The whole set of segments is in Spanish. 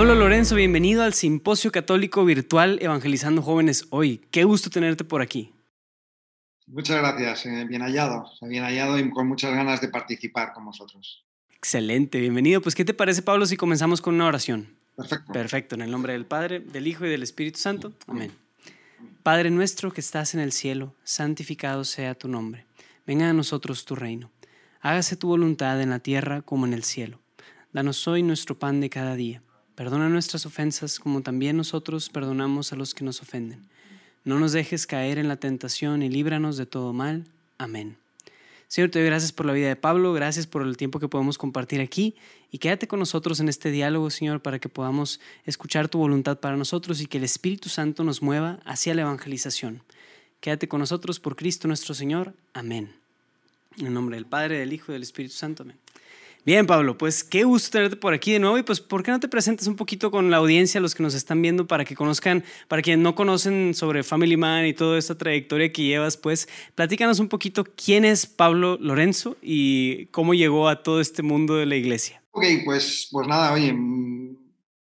Pablo Lorenzo, bienvenido al Simposio Católico Virtual Evangelizando Jóvenes Hoy. Qué gusto tenerte por aquí. Muchas gracias, eh, bien hallado, bien hallado y con muchas ganas de participar con vosotros. Excelente, bienvenido. Pues, ¿qué te parece, Pablo, si comenzamos con una oración? Perfecto. Perfecto, en el nombre del Padre, del Hijo y del Espíritu Santo. Amén. Padre nuestro que estás en el cielo, santificado sea tu nombre. Venga a nosotros tu reino. Hágase tu voluntad en la tierra como en el cielo. Danos hoy nuestro pan de cada día Perdona nuestras ofensas como también nosotros perdonamos a los que nos ofenden. No nos dejes caer en la tentación y líbranos de todo mal. Amén. Señor, te doy gracias por la vida de Pablo, gracias por el tiempo que podemos compartir aquí y quédate con nosotros en este diálogo, Señor, para que podamos escuchar tu voluntad para nosotros y que el Espíritu Santo nos mueva hacia la evangelización. Quédate con nosotros por Cristo nuestro Señor. Amén. En el nombre del Padre, del Hijo y del Espíritu Santo. Amén. Bien, Pablo, pues qué gusto tenerte por aquí de nuevo y pues ¿por qué no te presentas un poquito con la audiencia, los que nos están viendo, para que conozcan, para quienes no conocen sobre Family Man y toda esta trayectoria que llevas, pues platícanos un poquito quién es Pablo Lorenzo y cómo llegó a todo este mundo de la iglesia. Ok, pues, pues nada, oye, mm,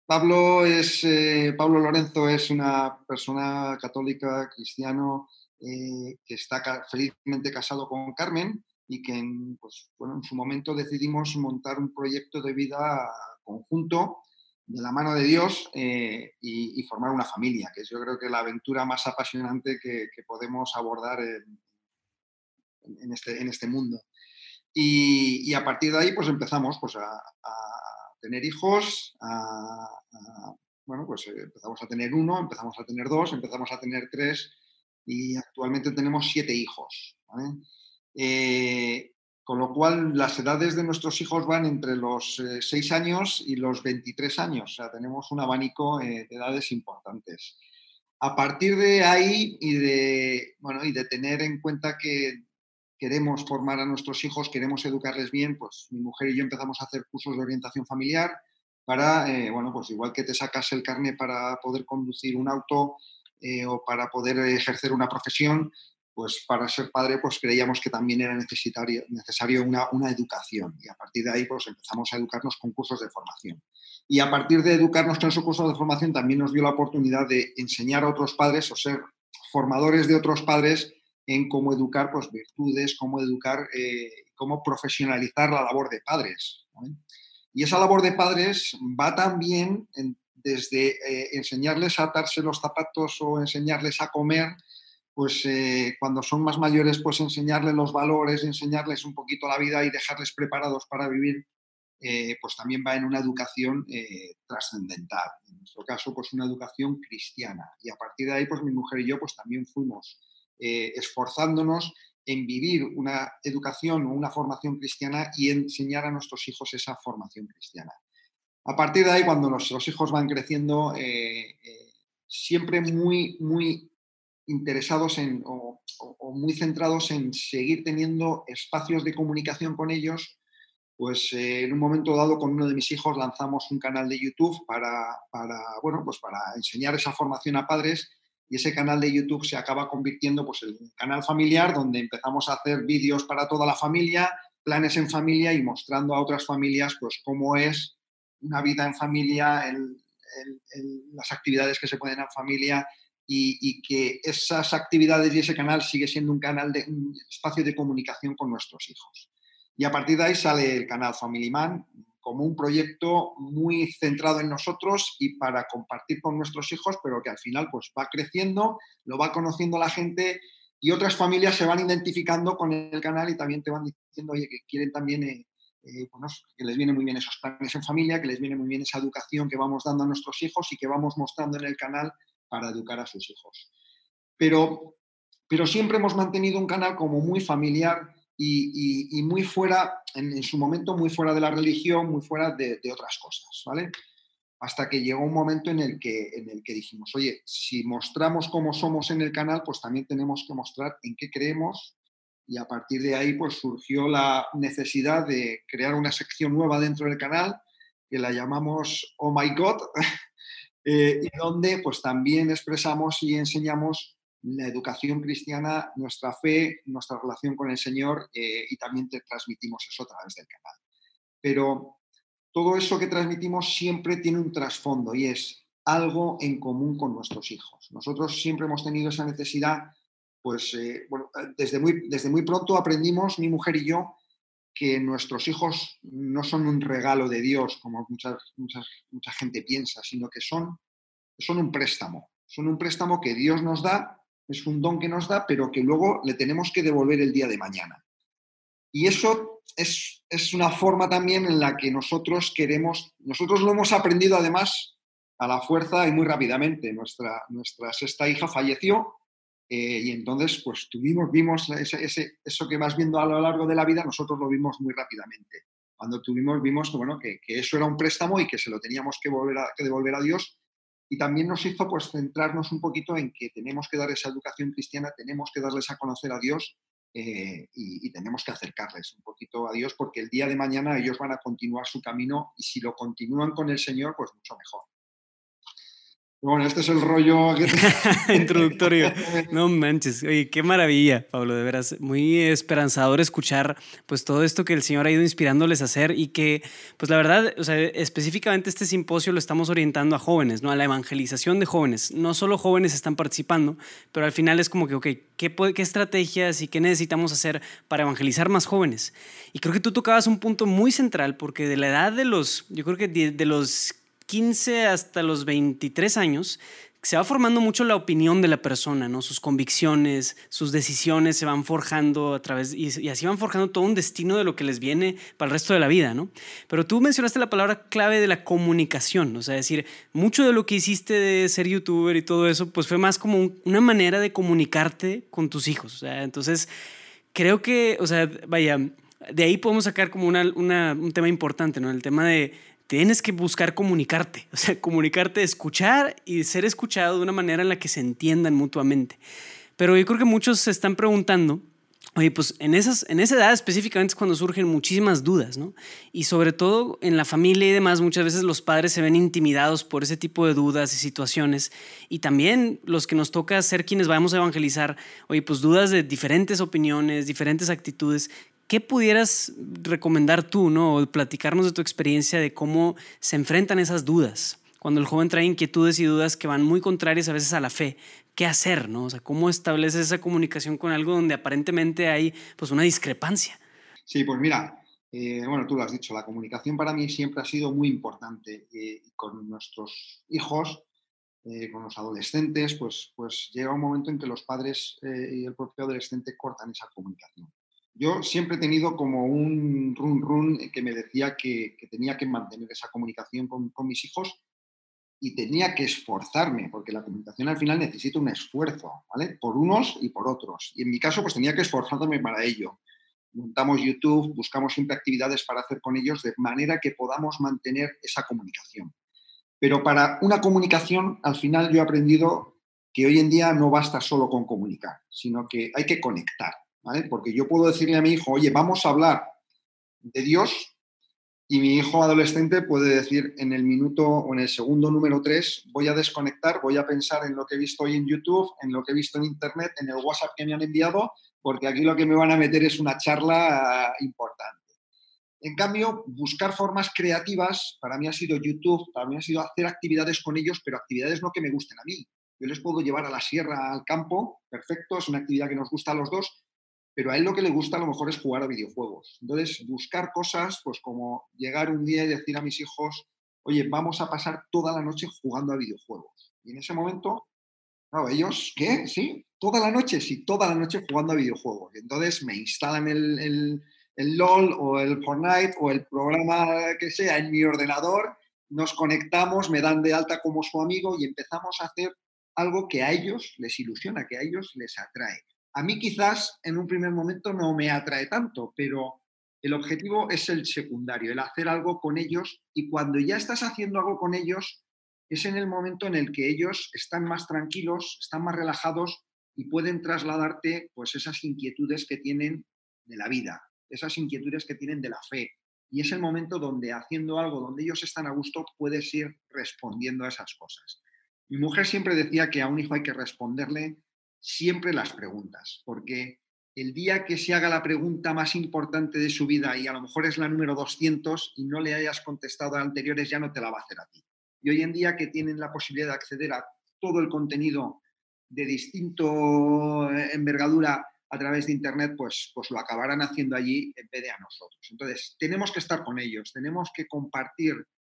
Pablo, es, eh, Pablo Lorenzo es una persona católica, cristiano, eh, que está felizmente casado con Carmen y que en, pues, bueno, en su momento decidimos montar un proyecto de vida conjunto de la mano de Dios eh, y, formar una familia, que es yo creo que la aventura más apasionante que, podemos abordar en, este, en este mundo. Y, a partir de ahí pues empezamos pues, a, tener hijos, bueno, pues eh, empezamos a tener uno, empezamos a tener dos, empezamos a tener tres y actualmente tenemos siete hijos. ¿vale? Eh, con lo cual, las edades de nuestros hijos van entre los 6 eh, años y los 23 años. O sea, tenemos un abanico eh, de edades importantes. A partir de ahí y de, bueno, y de tener en cuenta que queremos formar a nuestros hijos, queremos educarles bien, pues mi mujer y yo empezamos a hacer cursos de orientación familiar para, bueno, pues igual que te sacas el carnet para poder conducir un auto o para poder ejercer una profesión, pues para ser padre pues creíamos que también era necesario, necesario una, una, educación y a partir de ahí pues empezamos a educarnos con cursos de formación. Y a partir de educarnos con esos cursos de formación también nos dio la oportunidad de enseñar a otros padres o ser formadores de otros padres en cómo educar pues virtudes, cómo educar, eh, cómo profesionalizar la labor de padres. Y esa labor de padres va también desde eh, enseñarles a atarse los zapatos o enseñarles a comer, pues eh, cuando son más mayores, pues enseñarles los valores, enseñarles un poquito la vida y dejarles preparados para vivir, eh, pues también va en una educación eh, trascendental. En nuestro caso, pues una educación cristiana. Y a partir de ahí, pues mi mujer y yo, pues también fuimos esforzándonos en vivir una educación o una formación cristiana y enseñar a nuestros hijos esa formación cristiana. A partir de ahí, cuando nuestros hijos van creciendo, siempre muy, muy interesados en, o, muy centrados en seguir teniendo espacios de comunicación con ellos, pues eh, en un momento dado con uno de mis hijos lanzamos un canal de YouTube para, para, bueno, pues para enseñar esa formación a padres y ese canal de YouTube se acaba convirtiendo pues, en un canal familiar donde empezamos a hacer vídeos para toda la familia, planes en familia y mostrando a otras familias pues cómo es una vida en familia, las actividades que se pueden en familia, y, que esas actividades y ese canal sigue siendo un canal de un espacio de comunicación con nuestros hijos. Y a partir de ahí sale el canal Family Man como un proyecto muy centrado en nosotros y para compartir con nuestros hijos, pero que al final pues va creciendo, lo va conociendo la gente y otras familias se van identificando con el canal y también te van diciendo, que quieren también, eh, eh, que les viene muy bien esos planes en familia, que les viene muy bien esa educación que vamos dando a nuestros hijos y que vamos mostrando en el canal para educar a sus hijos. Pero, pero siempre hemos mantenido un canal como muy familiar y, muy fuera, en, su momento muy fuera de la religión, muy fuera de, otras cosas, ¿vale? Hasta que llegó un momento en el, que, en el que dijimos, oye, si mostramos cómo somos en el canal, pues también tenemos que mostrar en qué creemos y a partir de ahí pues surgió la necesidad de crear una sección nueva dentro del canal que la llamamos Oh My God, Eh, y donde pues también expresamos y enseñamos la educación cristiana, nuestra fe, nuestra relación con el Señor eh, y también te transmitimos eso a través del canal. Pero, todo eso que transmitimos siempre tiene un trasfondo y es algo en común con nuestros hijos. Nosotros siempre hemos tenido esa necesidad, pues eh, desde, muy, desde muy pronto aprendimos, mi mujer y yo, que nuestros hijos no son un regalo de Dios, como mucha, mucha gente piensa, sino que son, son un préstamo. Son un préstamo que Dios nos da, es un don que nos da, pero que luego le tenemos que devolver el día de mañana. Y eso es, es una forma también en la que nosotros queremos, nosotros lo hemos aprendido además a la fuerza y muy rápidamente. Nuestra, nuestra sexta hija falleció eh, y entonces, pues tuvimos, vimos ese, eso que vas viendo a lo largo de la vida, nosotros lo vimos muy rápidamente. Cuando tuvimos, vimos que, bueno, que, eso era un préstamo y que se lo teníamos que, volver a, que devolver a Dios. Y también nos hizo pues, centrarnos un poquito en que tenemos que dar esa educación cristiana, tenemos que darles a conocer a Dios eh, y, tenemos que acercarles un poquito a Dios porque el día de mañana ellos van a continuar su camino y si lo continúan con el Señor, pues mucho mejor. Bueno, este es el rollo introductorio. No manches, oye, qué maravilla, Pablo, de veras, muy esperanzador escuchar pues todo esto que el Señor ha ido inspirándoles a hacer y que pues la verdad, o sea, específicamente este simposio lo estamos orientando a jóvenes, ¿no? A la evangelización de jóvenes. No solo jóvenes están participando, pero al final es como que, ok, ¿qué, qué estrategias y qué necesitamos hacer para evangelizar más jóvenes? Y creo que tú tocabas un punto muy central porque de la edad de los, yo creo que de los 15 hasta los 23 años, se va formando mucho la opinión de la persona, ¿no? Sus convicciones, sus decisiones se van forjando a través, y, así van forjando todo un destino de lo que les viene para el resto de la vida, ¿no? Pero tú mencionaste la palabra clave de la comunicación, o sea, decir, mucho de lo que hiciste de ser youtuber y todo eso, pues fue más como una manera de comunicarte con tus hijos, o sea, entonces, creo que, o sea, vaya, de ahí podemos sacar como una, un tema importante, ¿no? El tema de tienes que buscar comunicarte, o sea, comunicarte, escuchar y ser escuchado de una manera en la que se entiendan mutuamente. Pero yo creo que muchos se están preguntando, oye, pues en, esas, en esa edad específicamente es cuando surgen muchísimas dudas, ¿no? Y sobre todo en la familia y demás, muchas veces los padres se ven intimidados por ese tipo de dudas y situaciones. Y también los que nos toca ser quienes vamos a evangelizar, oye, pues dudas de diferentes opiniones, diferentes actitudes ¿Qué pudieras recomendar tú, no? O platicarnos de tu experiencia de cómo se enfrentan esas dudas. Cuando el joven trae inquietudes y dudas que van muy contrarias a veces a la fe, ¿qué hacer, no? O sea, ¿cómo estableces esa comunicación con algo donde aparentemente hay pues una discrepancia? Sí, pues mira, eh, bueno, tú lo has dicho, la comunicación para mí siempre ha sido muy importante. Eh, con nuestros hijos, eh, con los adolescentes, pues, pues llega un momento en que los padres y el propio adolescente cortan esa comunicación. Yo siempre he tenido como un run run que me decía que, tenía que mantener esa comunicación con, mis hijos y tenía que esforzarme, porque la comunicación al final necesita un esfuerzo, ¿vale? Por unos y por otros. Y en mi caso, pues tenía que esforzarme para ello. Montamos YouTube, buscamos siempre actividades para hacer con ellos de manera que podamos mantener esa comunicación. Pero para una comunicación, al final yo he aprendido que hoy en día no basta solo con comunicar, sino que hay que conectar. Porque yo puedo decirle a mi hijo, oye, vamos a hablar de Dios y mi hijo adolescente puede decir en el minuto o en el segundo número 3, voy a desconectar, voy a pensar en lo que he visto hoy en YouTube, en lo que he visto en Internet, en el WhatsApp que me han enviado, porque aquí lo que me van a meter es una charla importante. En cambio, buscar formas creativas, para mí ha sido YouTube, para mí ha sido hacer actividades con ellos, pero actividades no que me gusten a mí. Yo les puedo llevar a la sierra, al campo, perfecto, es una actividad que nos gusta a los dos, pero a él lo que le gusta a lo mejor es jugar a videojuegos. Entonces, buscar cosas, pues como llegar un día y decir a mis hijos, oye, vamos a pasar toda la noche jugando a videojuegos. Y en ese momento, claro, ellos, ¿qué? Sí, toda la noche, sí, toda la noche jugando a videojuegos. Y entonces me instalan el, el, el LOL o el Fortnite o el programa que sea en mi ordenador, nos conectamos, me dan de alta como su amigo y empezamos a hacer algo que a ellos les ilusiona, que a ellos les atrae. A mí quizás en un primer momento no me atrae tanto, pero el objetivo es el secundario, el hacer algo con ellos y cuando ya estás haciendo algo con ellos es en el momento en el que ellos están más tranquilos, están más relajados y pueden trasladarte pues esas inquietudes que tienen de la vida, esas inquietudes que tienen de la fe. Y es el momento donde haciendo algo donde ellos están a gusto puedes ir respondiendo a esas cosas. Mi mujer siempre decía que a un hijo hay que responderle siempre las preguntas, porque el día que se haga la pregunta más importante de su vida y a lo mejor es la número 200 y no le hayas contestado a anteriores, ya no te la va a hacer a ti. Y hoy en día que tienen la posibilidad de acceder a todo el contenido de distinto eh, envergadura a través de Internet, pues, pues lo acabarán haciendo allí en vez de a nosotros. Entonces, tenemos que estar con ellos, tenemos que compartir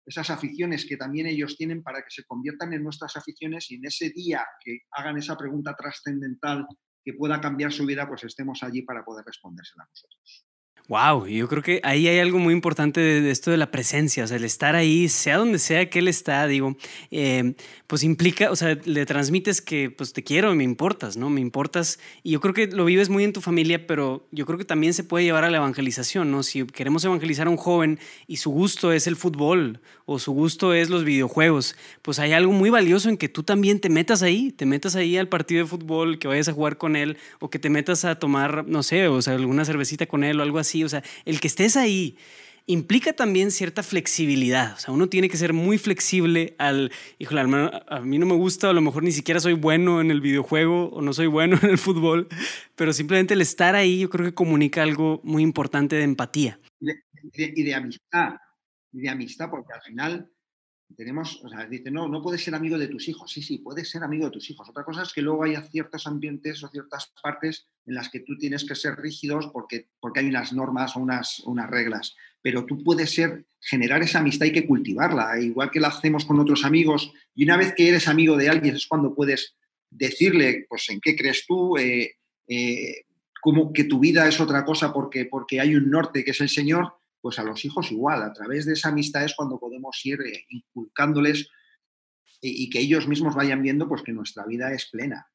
esas aficiones que también ellos tienen para que se conviertan en nuestras aficiones y en ese día que hagan esa pregunta trascendental que pueda cambiar su vida, pues estemos allí para poder respondérsela a nosotros. Wow, yo creo que ahí hay algo muy importante de, esto de la presencia, o sea, el estar ahí, sea donde sea que él está, digo, eh, pues implica, o sea, le transmites que pues te quiero, me importas, ¿no? Me importas y yo creo que lo vives muy en tu familia, pero yo creo que también se puede llevar a la evangelización, ¿no? Si queremos evangelizar a un joven y su gusto es el fútbol o su gusto es los videojuegos, pues hay algo muy valioso en que tú también te metas ahí, te metas ahí al partido de fútbol, que vayas a jugar con él o que te metas a tomar, no sé, o sea, alguna cervecita con él o algo así o sea, el que estés ahí implica también cierta flexibilidad. O sea, uno tiene que ser muy flexible al, híjole, a mí no me gusta, a lo mejor ni siquiera soy bueno en el videojuego o no soy bueno en el fútbol, pero simplemente el estar ahí yo creo que comunica algo muy importante de empatía. Y de, amistad, y de amistad, porque al final tenemos, dice, no, no puedes ser amigo de tus hijos. Sí, sí, puedes ser amigo de tus hijos. Otra cosa es que luego haya ciertos ambientes o ciertas partes en las que tú tienes que ser rígidos porque, porque hay unas normas o unas, unas reglas. Pero tú puedes ser, generar esa amistad, hay que cultivarla, igual que la hacemos con otros amigos. Y una vez que eres amigo de alguien es cuando puedes decirle, pues, en qué crees tú, eh, eh, como que tu vida es otra cosa porque, porque hay un norte que es el Señor pues a los hijos igual, a través de esa amistad es cuando podemos ir eh, inculcándoles y, que ellos mismos vayan viendo pues que nuestra vida es plena.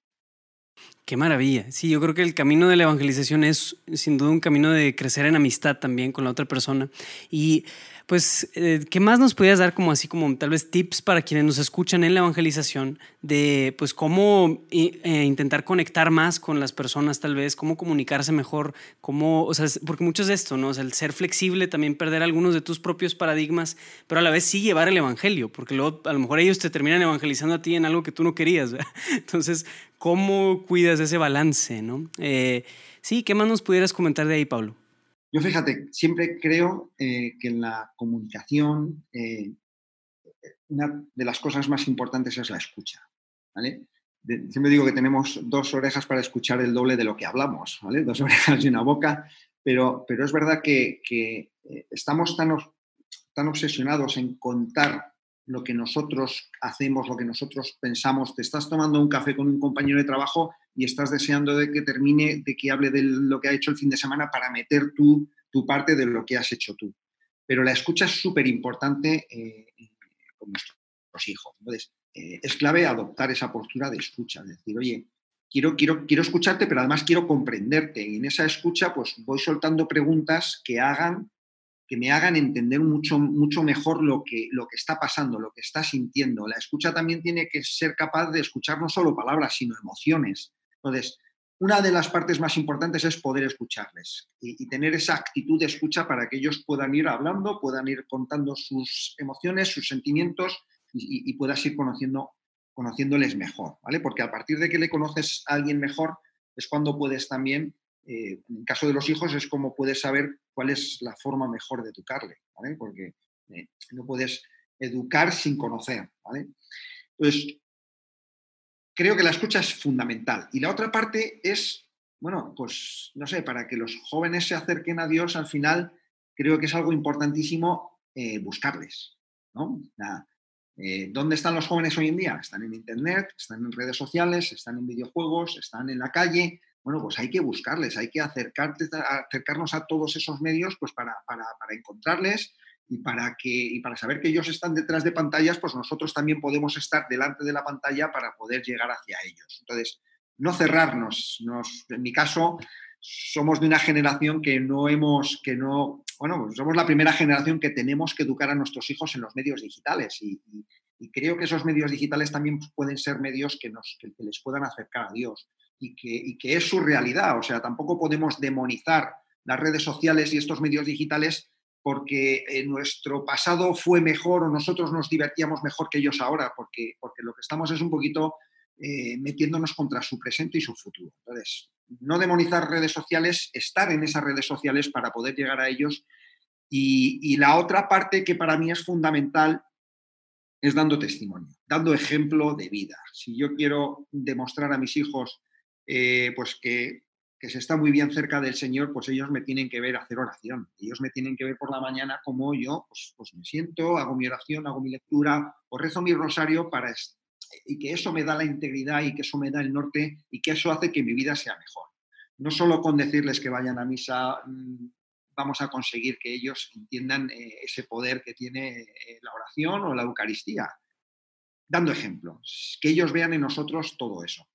Qué maravilla. Sí, yo creo que el camino de la evangelización es sin duda un camino de crecer en amistad también con la otra persona. Y pues, eh, ¿qué más nos podías dar como así, como tal vez tips para quienes nos escuchan en la evangelización de, pues, cómo eh, intentar conectar más con las personas tal vez, cómo comunicarse mejor, cómo, o sea, porque mucho es esto, ¿no? O sea, el ser flexible, también perder algunos de tus propios paradigmas, pero a la vez sí llevar el evangelio, porque luego a lo mejor ellos te terminan evangelizando a ti en algo que tú no querías, ¿verdad? Entonces, ¿cómo cuidas ese balance, ¿no? Eh, sí, ¿qué más nos pudieras comentar de ahí, Pablo? Yo fíjate, siempre creo eh, que en la comunicación eh, una de las cosas más importantes es la escucha. ¿vale? siempre digo que tenemos dos orejas para escuchar el doble de lo que hablamos, ¿vale? dos orejas y una boca, pero, pero es verdad que, que eh, estamos tan, tan obsesionados en contar lo que nosotros hacemos, lo que nosotros pensamos. Te estás tomando un café con un compañero de trabajo y estás deseando de que termine, de que hable de lo que ha hecho el fin de semana para meter tú tu parte de lo que has hecho tú. Pero la escucha es súper importante eh, con nuestros hijos. Entonces, eh, es clave adoptar esa postura de escucha, decir, oye, quiero, quiero, quiero escucharte, pero además quiero comprenderte. Y en esa escucha, pues voy soltando preguntas que hagan que me hagan entender mucho, mucho mejor lo que, lo que está pasando, lo que está sintiendo. La escucha también tiene que ser capaz de escuchar no solo palabras, sino emociones. Entonces, una de las partes más importantes es poder escucharles y, tener esa actitud de escucha para que ellos puedan ir hablando, puedan ir contando sus emociones, sus sentimientos y, puedas ir conociendo, conociéndoles mejor, ¿vale? Porque a partir de que le conoces a alguien mejor es cuando puedes también eh, en el caso de los hijos es como puedes saber cuál es la forma mejor de educarle, ¿vale? Porque eh, no puedes educar sin conocer, ¿vale? Entonces, creo que la escucha es fundamental. Y la otra parte es, bueno, pues, no sé, para que los jóvenes se acerquen a Dios, al final creo que es algo importantísimo eh, buscarles, ¿no? ¿Dónde están los jóvenes hoy en día? Están en Internet, están en redes sociales, están en videojuegos, están en la calle, bueno, pues hay que buscarles, hay que acercarnos a todos esos medios pues para, encontrarles y para, que, y para saber que ellos están detrás de pantallas, pues nosotros también podemos estar delante de la pantalla para poder llegar hacia ellos. Entonces, no cerrarnos. en mi caso, somos de una generación que no hemos, que no, bueno, somos la primera generación que tenemos que educar a nuestros hijos en los medios digitales y, creo que esos medios digitales también pueden ser medios que, nos, que les puedan acercar a Dios y que, es su realidad. O sea, tampoco podemos demonizar las redes sociales y estos medios digitales porque nuestro pasado fue mejor o nosotros nos divertíamos mejor que ellos ahora, porque, porque lo que estamos es un poquito eh, metiéndonos contra su presente y su futuro. Entonces, no demonizar redes sociales, estar en esas redes sociales para poder llegar a ellos. Y, la otra parte que para mí es fundamental es dando testimonio, dando ejemplo de vida. Si yo quiero demostrar a mis hijos eh, pues que, se está muy bien cerca del Señor, pues ellos me tienen que ver hacer oración. Ellos me tienen que ver por la mañana como yo pues, pues me siento, hago mi oración, hago mi lectura o rezo mi rosario para, y que eso me da la integridad y que eso me da el norte y que eso hace que mi vida sea mejor. No solo con decirles que vayan a misa mm, vamos a conseguir que ellos entiendan eh, ese poder que tiene eh, la oración o la Eucaristía, dando ejemplos, que ellos vean en nosotros todo eso.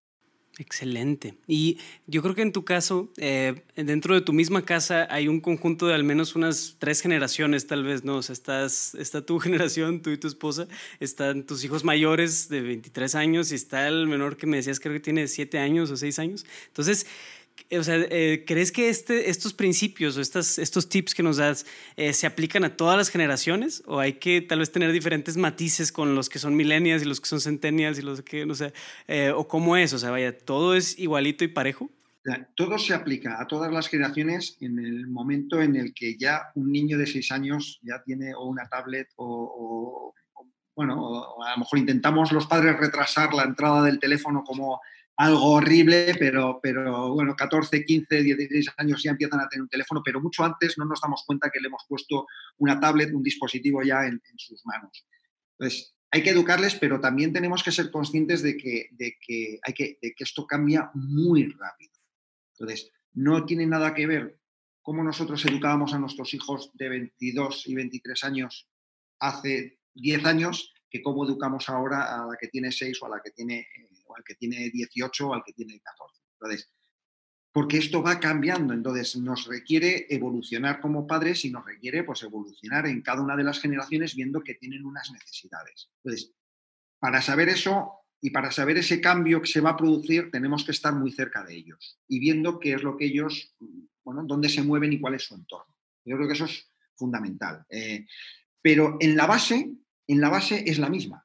Excelente. Y yo creo que en tu caso, eh, dentro de tu misma casa hay un conjunto de al menos unas tres generaciones, tal vez, ¿no? O sea, estás, está tu generación, tú y tu esposa, están tus hijos mayores de 23 años y está el menor que me decías, creo que tiene 7 años o 6 años. Entonces, o sea, eh, ¿crees que este, estos principios o estas, estos tips que nos das eh, se aplican a todas las generaciones? ¿O hay que tal vez tener diferentes matices con los que son millennials y los que son centennials y los que, no sé, eh, o cómo es? O sea, vaya, ¿todo es igualito y parejo? Todo se aplica a todas las generaciones en el momento en el que ya un niño de seis años ya tiene o una tablet o, o bueno, a lo mejor intentamos los padres retrasar la entrada del teléfono como algo horrible, pero, pero bueno, 14, 15, 16 años ya empiezan a tener un teléfono, pero mucho antes no nos damos cuenta que le hemos puesto una tablet, un dispositivo ya en, sus manos. Entonces, hay que educarles, pero también tenemos que ser conscientes de que, de que, hay que, de que esto cambia muy rápido. Entonces, no tiene nada que ver cómo nosotros educábamos a nuestros hijos de 22 y 23 años hace 10 años que cómo educamos ahora a la que tiene 6 o a la que tiene eh, al que tiene 18 o al que tiene 14. Entonces, porque esto va cambiando, entonces nos requiere evolucionar como padres y nos requiere pues, evolucionar en cada una de las generaciones viendo que tienen unas necesidades. Entonces, para saber eso y para saber ese cambio que se va a producir, tenemos que estar muy cerca de ellos y viendo qué es lo que ellos, bueno, dónde se mueven y cuál es su entorno. Yo creo que eso es fundamental. Eh, pero en la base, en la base es la misma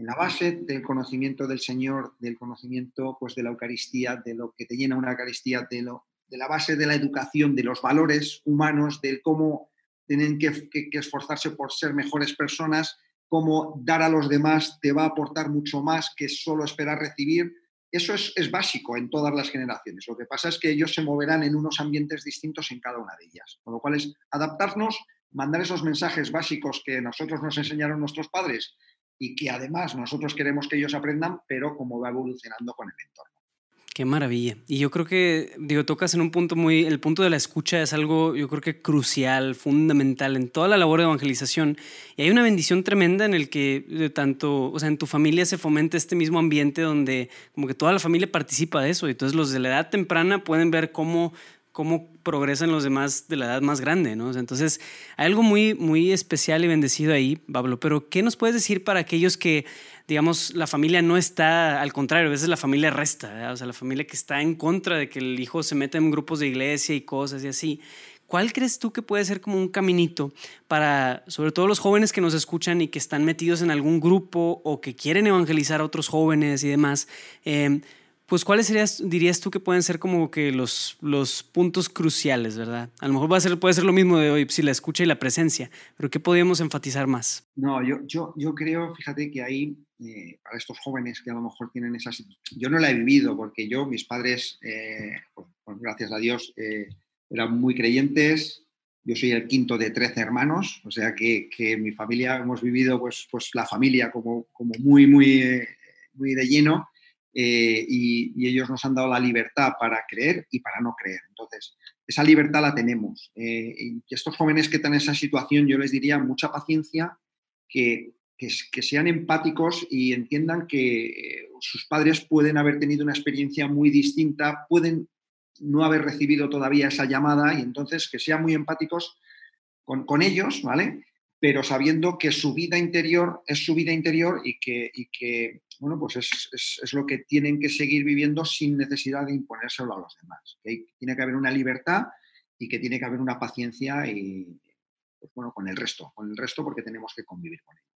en la base del conocimiento del Señor, del conocimiento pues, de la Eucaristía, de lo que te llena una Eucaristía, de, lo, de la base de la educación, de los valores humanos, del cómo tienen que, esforzarse por ser mejores personas, cómo dar a los demás te va a aportar mucho más que solo esperar recibir. Eso es, es, básico en todas las generaciones. Lo que pasa es que ellos se moverán en unos ambientes distintos en cada una de ellas. Con lo cual es adaptarnos, mandar esos mensajes básicos que nosotros nos enseñaron nuestros padres y que además nosotros queremos que ellos aprendan, pero como va evolucionando con el entorno. Qué maravilla. Y yo creo que, digo, tocas en un punto muy, el punto de la escucha es algo, yo creo que crucial, fundamental en toda la labor de evangelización. Y hay una bendición tremenda en el que de tanto, o sea, en tu familia se fomenta este mismo ambiente donde como que toda la familia participa de eso. Y entonces los de la edad temprana pueden ver cómo cómo progresan los demás de la edad más grande, ¿no? Entonces, hay algo muy, muy especial y bendecido ahí, Pablo, pero ¿qué nos puedes decir para aquellos que, digamos, la familia no está, al contrario, a veces la familia resta, o sea, la familia que está en contra de que el hijo se meta en grupos de iglesia y cosas y así? ¿Cuál crees tú que puede ser como un caminito para, sobre todo los jóvenes que nos escuchan y que están metidos en algún grupo o que quieren evangelizar a otros jóvenes y demás? Eh, pues ¿cuáles serías, dirías tú que pueden ser como que los, los puntos cruciales, verdad? A lo mejor va a ser, puede ser lo mismo de hoy, si la escucha y la presencia, pero ¿qué podríamos enfatizar más? No, yo, yo, yo creo, fíjate que ahí, eh, para estos jóvenes que a lo mejor tienen esas... Yo no la he vivido porque yo, mis padres, eh, pues, pues, gracias a Dios, eh, eran muy creyentes, yo soy el quinto de 13 hermanos, o sea que, que mi familia hemos vivido pues, pues la familia como, como muy, muy, muy de lleno eh, y, ellos nos han dado la libertad para creer y para no creer. Entonces, esa libertad la tenemos. Eh, y estos jóvenes que están en esa situación, yo les diría mucha paciencia, que, que, sean empáticos y entiendan que sus padres pueden haber tenido una experiencia muy distinta, pueden no haber recibido todavía esa llamada y entonces que sean muy empáticos con, con ellos, ¿vale? Pero sabiendo que su vida interior es su vida interior y que, bueno, pues es, lo que tienen que seguir viviendo sin necesidad de imponérselo a los demás. Tiene que haber una libertad y que tiene que haber una paciencia y, pues bueno, con el resto, con el resto porque tenemos que convivir con ellos.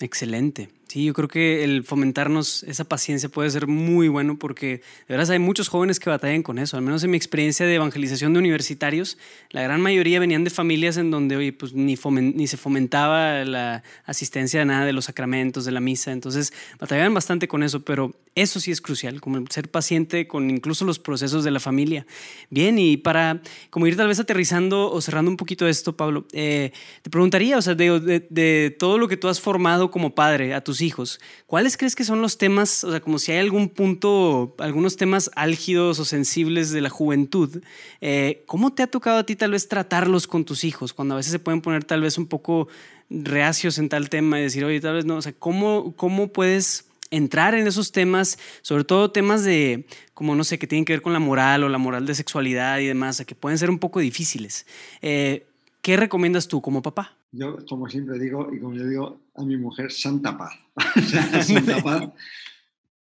Excelente. Sí, yo creo que el fomentarnos esa paciencia puede ser muy bueno porque de verdad hay muchos jóvenes que batallan con eso. Al menos en mi experiencia de evangelización de universitarios, la gran mayoría venían de familias en donde oye, pues, ni, ni se fomentaba la asistencia de nada de los sacramentos, de la misa. Entonces batallaban bastante con eso, pero eso sí es crucial, como ser paciente con incluso los procesos de la familia. Bien, y para como ir tal vez aterrizando o cerrando un poquito esto, Pablo, eh, te preguntaría, o sea, de, de, de todo lo que tú has formado como padre a tus hijos, ¿cuáles crees que son los temas, o sea, como si hay algún punto, algunos temas álgidos o sensibles de la juventud, eh, ¿cómo te ha tocado a ti tal vez tratarlos con tus hijos, cuando a veces se pueden poner tal vez un poco reacios en tal tema y decir, oye, tal vez no, o sea, ¿cómo, cómo puedes entrar en esos temas, sobre todo temas de, como no sé, que tienen que ver con la moral o la moral de sexualidad y demás, que pueden ser un poco difíciles. Eh, ¿Qué recomiendas tú como papá? Yo, como siempre digo, y como yo digo a mi mujer, santa paz. santa paz.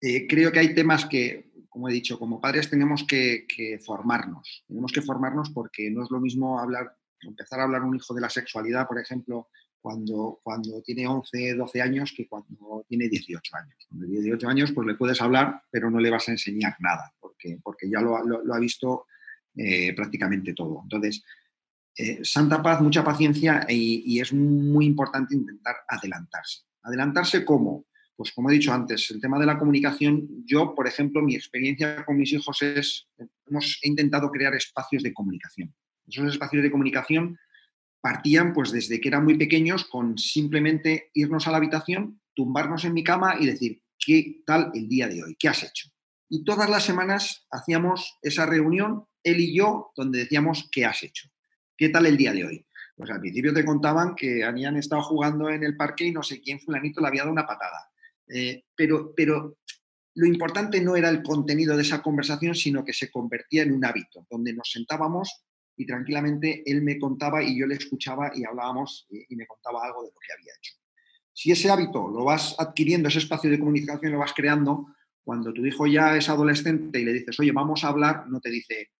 Eh, creo que hay temas que, como he dicho, como padres tenemos que, formarnos. Tenemos que formarnos porque no es lo mismo hablar, empezar a hablar un hijo de la sexualidad, por ejemplo, cuando, cuando tiene 11, 12 años que cuando tiene 18 años. Cuando tiene 18 años, pues le puedes hablar, pero no le vas a enseñar nada, porque, porque ya lo, ha visto eh, prácticamente todo. Entonces, eh, santa paz, mucha paciencia y, es muy importante intentar adelantarse. ¿Adelantarse cómo? Pues como he dicho antes, el tema de la comunicación, yo, por ejemplo, mi experiencia con mis hijos es, hemos intentado crear espacios de comunicación. Esos espacios de comunicación partían pues desde que eran muy pequeños con simplemente irnos a la habitación, tumbarnos en mi cama y decir, ¿qué tal el día de hoy? ¿Qué has hecho? Y todas las semanas hacíamos esa reunión, él y yo, donde decíamos, ¿qué has hecho? ¿Qué tal el día de hoy? Pues al principio te contaban que habían estado jugando en el parque y no sé quién fulanito le había dado una patada. Eh, pero, pero lo importante no era el contenido de esa conversación, sino que se convertía en un hábito, donde nos sentábamos y tranquilamente él me contaba y yo le escuchaba y hablábamos y, y me contaba algo de lo que había hecho. Si ese hábito lo vas adquiriendo, ese espacio de comunicación lo vas creando, cuando tu hijo ya es adolescente y le dices, oye, vamos a hablar, no te dice,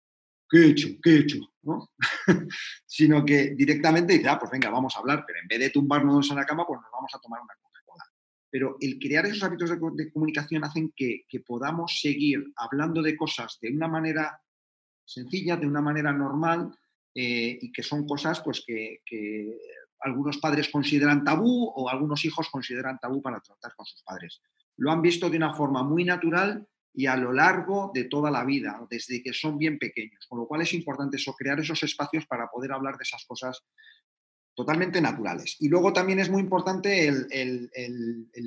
¿qué he hecho? ¿Qué he hecho? ¿no? Sino que directamente dice, ah, pues venga, vamos a hablar, pero en vez de tumbarnos en la cama, pues nos vamos a tomar una Coca-Cola. Pero el crear esos hábitos de, comunicación hacen que, podamos seguir hablando de cosas de una manera sencilla, de una manera normal, eh, y que son cosas pues, que algunos padres consideran tabú o algunos hijos consideran tabú para tratar con sus padres. Lo han visto de una forma muy natural y a lo largo de toda la vida, desde que son bien pequeños. Con lo cual es importante eso, crear esos espacios para poder hablar de esas cosas totalmente naturales. Y luego también es muy importante el,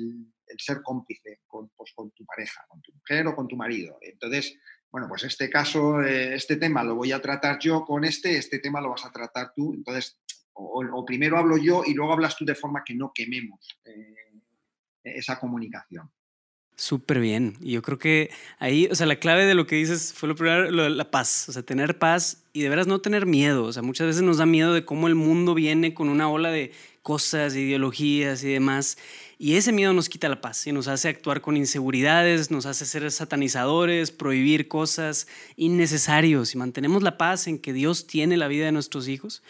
ser cómplice con, pues, con, tu pareja, con tu mujer o con tu marido. Entonces, bueno, pues este caso, eh, este tema lo voy a tratar yo con este, este tema lo vas a tratar tú. Entonces, o, primero hablo yo y luego hablas tú de forma que no quememos eh, esa comunicación. Súper bien. Y yo creo que ahí, o sea, la clave de lo que dices fue lo primero, la paz. O sea, tener paz y de veras no tener miedo. O sea, muchas veces nos da miedo de cómo el mundo viene con una ola de cosas, ideologías y demás. Y ese miedo nos quita la paz y nos hace actuar con inseguridades, nos hace ser satanizadores, prohibir cosas innecesarios. Y mantenemos la paz en que Dios tiene la vida de nuestros hijos,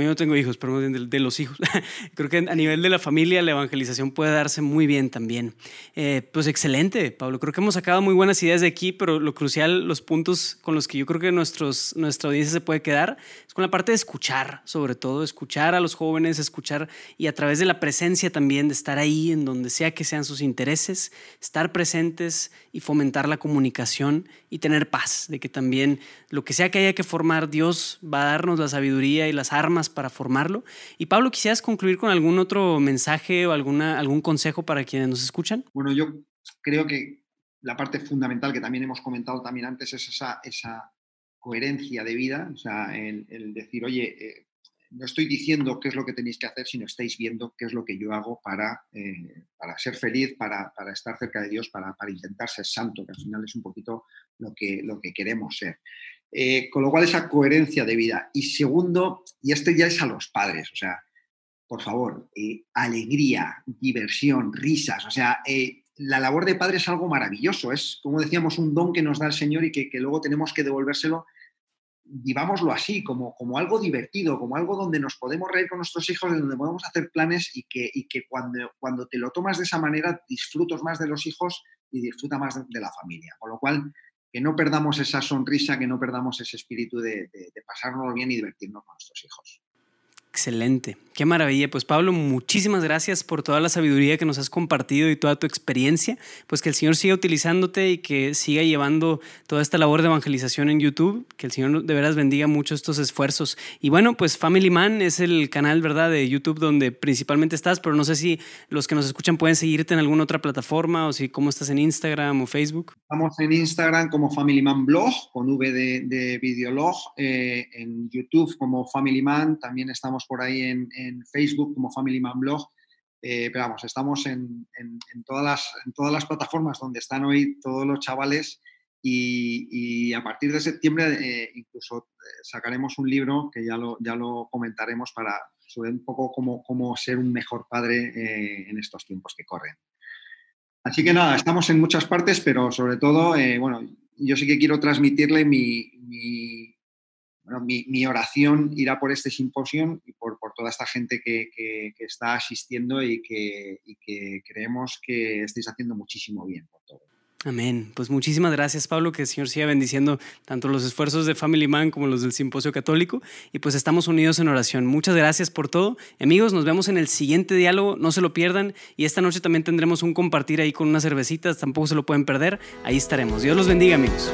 yo no tengo hijos, pero de, de los hijos. Creo que a nivel de la familia la evangelización puede darse muy bien también. Eh, pues excelente, Pablo. Creo que hemos sacado muy buenas ideas de aquí, pero lo crucial, los puntos con los que yo creo que nuestros, nuestra audiencia se puede quedar es con la parte de escuchar, sobre todo, escuchar a los jóvenes, escuchar y a través de la presencia también, de estar ahí en donde sea que sean sus intereses, estar presentes y fomentar la comunicación y tener paz, de que también lo que sea que haya que formar, Dios va a darnos la sabiduría y las armas para formarlo. Y Pablo, ¿quisieras concluir con algún otro mensaje o alguna, algún consejo para quienes nos escuchan? Bueno, yo creo que la parte fundamental que también hemos comentado también antes es esa, esa coherencia de vida, o sea, el, decir, oye, eh, no estoy diciendo qué es lo que tenéis que hacer, sino estáis viendo qué es lo que yo hago para, eh, para ser feliz, para, para, estar cerca de Dios, para, para, intentar ser santo, que al final es un poquito lo que, lo que queremos ser. Eh, con lo cual, esa coherencia de vida. Y segundo, y esto ya es a los padres, o sea, por favor, eh, alegría, diversión, risas, o sea, la labor de padre es algo maravilloso, es, como decíamos, un don que nos da el Señor y que, luego tenemos que devolvérselo vivámoslo así, como, como algo divertido, como algo donde nos podemos reír con nuestros hijos, donde podemos hacer planes y que, que cuando, cuando te lo tomas de esa manera disfrutas más de los hijos y disfruta más de, la familia. Con lo cual, que no perdamos esa sonrisa, que no perdamos ese espíritu de, de, de pasárnoslo bien y divertirnos con nuestros hijos. Excelente, qué maravilla. Pues Pablo, muchísimas gracias por toda la sabiduría que nos has compartido y toda tu experiencia. Pues que el Señor siga utilizándote y que siga llevando toda esta labor de evangelización en YouTube. Que el Señor de veras bendiga mucho estos esfuerzos. Y bueno, pues Family Man es el canal, ¿verdad?, de YouTube donde principalmente estás, pero no sé si los que nos escuchan pueden seguirte en alguna otra plataforma o si cómo estás en Instagram o Facebook. Estamos en Instagram como Family Man Blog, con V de, de Videolog, eh, en YouTube como Family Man, también estamos por ahí en, Facebook como Family Man Blog. Eh, pero vamos, estamos en, todas las, plataformas donde están hoy todos los chavales y, a partir de septiembre eh, incluso eh, sacaremos un libro que ya lo, ya lo comentaremos para sobre un poco cómo, cómo ser un mejor padre en estos tiempos que corren. Así que nada, estamos en muchas partes, pero sobre todo, bueno, yo sí que quiero transmitirle mi, mi, oración irá por este simposio y por, toda esta gente que, está asistiendo y que, creemos que estáis haciendo muchísimo bien por todo. Amén. Pues muchísimas gracias, Pablo, que el Señor siga bendiciendo tanto los esfuerzos de Family Man como los del Simposio Católico. Y pues estamos unidos en oración. Muchas gracias por todo. Amigos, nos vemos en el siguiente diálogo. No se lo pierdan. Y esta noche también tendremos un compartir ahí con unas cervecitas. Tampoco se lo pueden perder. Ahí estaremos. Dios los bendiga, amigos.